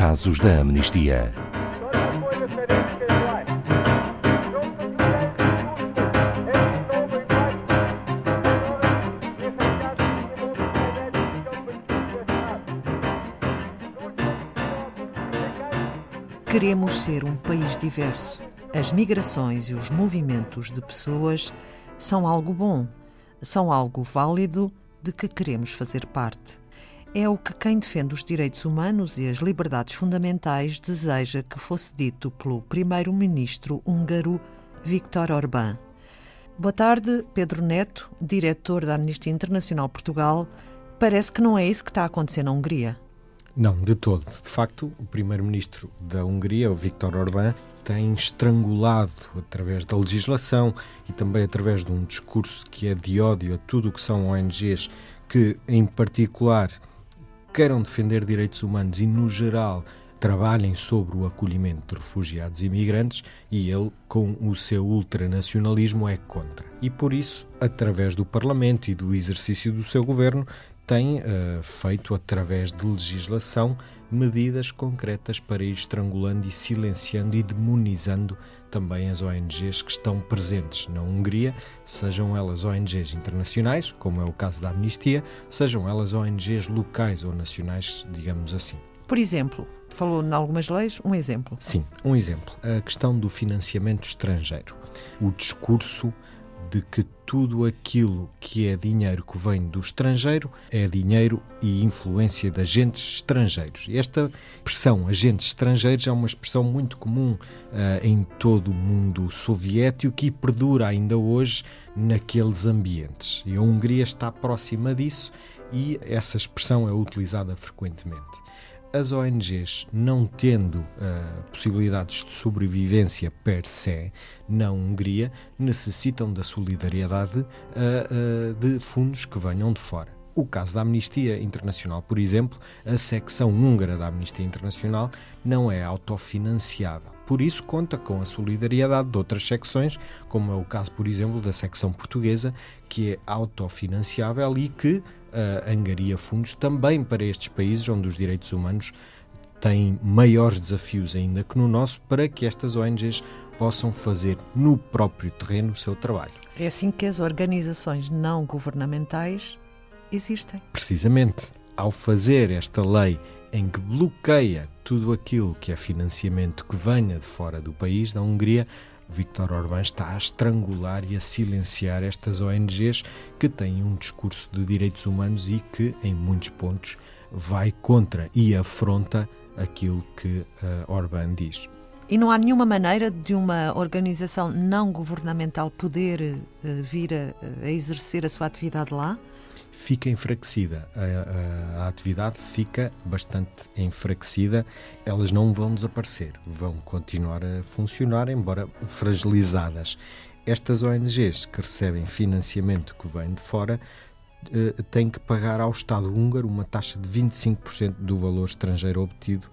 casos da amnistia. Queremos ser um país diverso. As migrações e os movimentos de pessoas são algo bom, são algo válido de que queremos fazer parte. É o que quem defende os direitos humanos e as liberdades fundamentais deseja que fosse dito pelo primeiro-ministro húngaro Viktor Orbán. Boa tarde, Pedro Neto, diretor da Amnistia Internacional Portugal. Parece que não é isso que está a acontecer na Hungria. Não, de todo. De facto, o primeiro-ministro da Hungria, o Viktor Orbán, tem estrangulado através da legislação e também através de um discurso que é de ódio a tudo o que são ONGs que, em particular, queiram defender direitos humanos e, no geral, trabalhem sobre o acolhimento de refugiados e imigrantes e ele, com o seu ultranacionalismo, é contra. E por isso, através do Parlamento e do exercício do seu governo, tem uh, feito, através de legislação, medidas concretas para ir estrangulando e silenciando e demonizando também as ONGs que estão presentes na Hungria, sejam elas ONGs internacionais, como é o caso da Amnistia, sejam elas ONGs locais ou nacionais, digamos assim. Por exemplo, falou em algumas leis, um exemplo. Sim, um exemplo. A questão do financiamento estrangeiro. O discurso de que tudo aquilo que é dinheiro que vem do estrangeiro é dinheiro e influência de agentes estrangeiros. Esta expressão, agentes estrangeiros, é uma expressão muito comum uh, em todo o mundo soviético e perdura ainda hoje naqueles ambientes. E a Hungria está próxima disso e essa expressão é utilizada frequentemente as ONGs, não tendo uh, possibilidades de sobrevivência per se na Hungria, necessitam da solidariedade uh, uh, de fundos que venham de fora. O caso da Amnistia Internacional, por exemplo, a secção húngara da Amnistia Internacional não é autofinanciável. Por isso, conta com a solidariedade de outras secções, como é o caso, por exemplo, da secção portuguesa, que é autofinanciável e que uh, angaria fundos também para estes países onde os direitos humanos têm maiores desafios ainda que no nosso, para que estas ONGs possam fazer no próprio terreno o seu trabalho. É assim que as organizações não governamentais existem. Precisamente. Ao fazer esta lei em que bloqueia tudo aquilo que é financiamento que venha de fora do país, da Hungria, Viktor Orbán está a estrangular e a silenciar estas ONGs que têm um discurso de direitos humanos e que, em muitos pontos, vai contra e afronta aquilo que uh, Orbán diz. E não há nenhuma maneira de uma organização não governamental poder uh, vir a, a exercer a sua atividade lá? Fica enfraquecida. A, a, a, atividade fica bastante enfraquecida. Elas não vão desaparecer, vão continuar a funcionar, embora fragilizadas. Estas ONGs que recebem financiamento que vem de fora eh, têm que pagar ao Estado húngaro uma taxa de 25% do valor estrangeiro obtido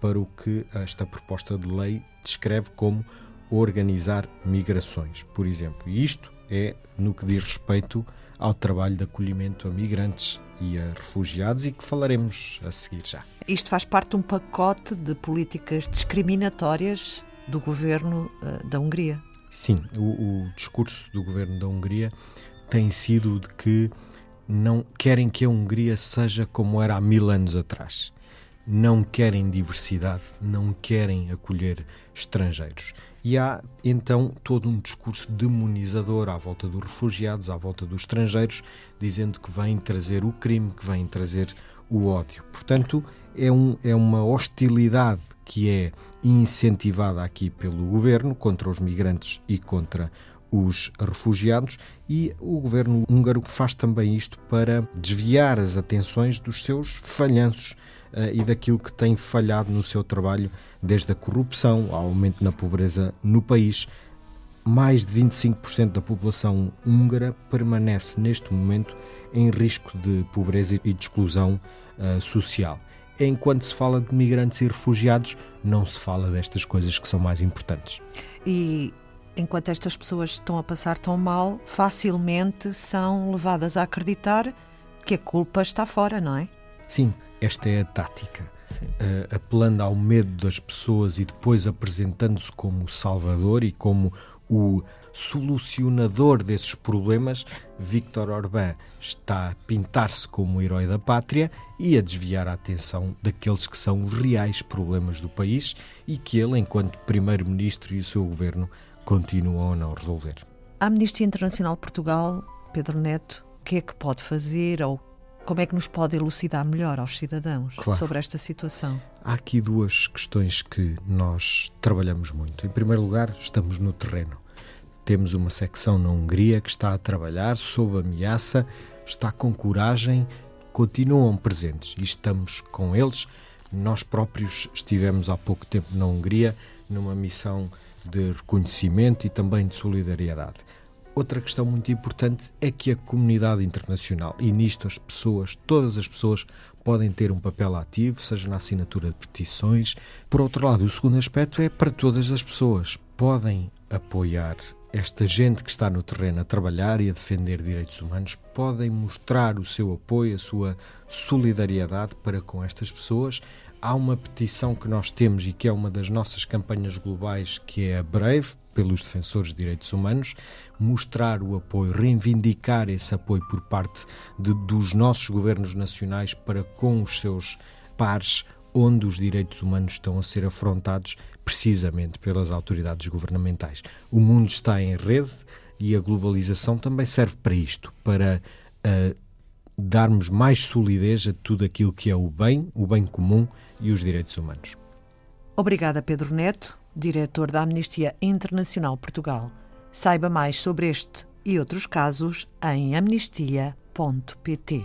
para o que esta proposta de lei descreve como organizar migrações, por exemplo. E isto é no que diz respeito ao trabalho de acolhimento a migrantes e a refugiados e que falaremos a seguir já. Isto faz parte de um pacote de políticas discriminatórias do governo uh, da Hungria. Sim, o, o discurso do governo da Hungria tem sido de que não querem que a Hungria seja como era há mil anos atrás. Não querem diversidade, não querem acolher estrangeiros. E há então todo um discurso demonizador à volta dos refugiados, à volta dos estrangeiros, dizendo que vêm trazer o crime, que vêm trazer o ódio. Portanto, é, um, é uma hostilidade que é incentivada aqui pelo governo contra os migrantes e contra os refugiados e o governo húngaro faz também isto para desviar as atenções dos seus falhanços e daquilo que tem falhado no seu trabalho, desde a corrupção ao aumento na pobreza no país. Mais de 25% da população húngara permanece neste momento em risco de pobreza e de exclusão uh, social. Enquanto se fala de migrantes e refugiados, não se fala destas coisas que são mais importantes. E enquanto estas pessoas estão a passar tão mal, facilmente são levadas a acreditar que a culpa está fora, não é? Sim, esta é a tática. uh, apelando ao medo das pessoas e depois apresentando-se como o salvador e como o solucionador desses problemas, Victor Orbán está a pintar-se como o herói da pátria e a desviar a atenção daqueles que são os reais problemas do país e que ele, enquanto primeiro-ministro e o seu governo, continuam a não resolver. A Amnistia Internacional Portugal, Pedro Neto, o que é que pode fazer ou como é que nos pode elucidar melhor aos cidadãos claro. sobre esta situação? Há aqui duas questões que nós trabalhamos muito. Em primeiro lugar, estamos no terreno. Temos uma secção na Hungria que está a trabalhar sob ameaça, está com coragem, continuam presentes e estamos com eles. Nós próprios estivemos há pouco tempo na Hungria numa missão de reconhecimento e também de solidariedade. Outra questão muito importante é que a comunidade internacional, e nisto as pessoas, todas as pessoas, podem ter um papel ativo, seja na assinatura de petições. Por outro lado, o segundo aspecto é para todas as pessoas. Podem apoiar esta gente que está no terreno a trabalhar e a defender direitos humanos podem mostrar o seu apoio, a sua solidariedade para com estas pessoas. Há uma petição que nós temos e que é uma das nossas campanhas globais, que é a Brave, pelos defensores de direitos humanos, mostrar o apoio, reivindicar esse apoio por parte de, dos nossos governos nacionais para com os seus pares onde os direitos humanos estão a ser afrontados precisamente pelas autoridades governamentais. O mundo está em rede e a globalização também serve para isto, para uh, darmos mais solidez a tudo aquilo que é o bem, o bem comum e os direitos humanos. Obrigada, Pedro Neto, diretor da Amnistia Internacional Portugal. Saiba mais sobre este e outros casos em amnistia.pt.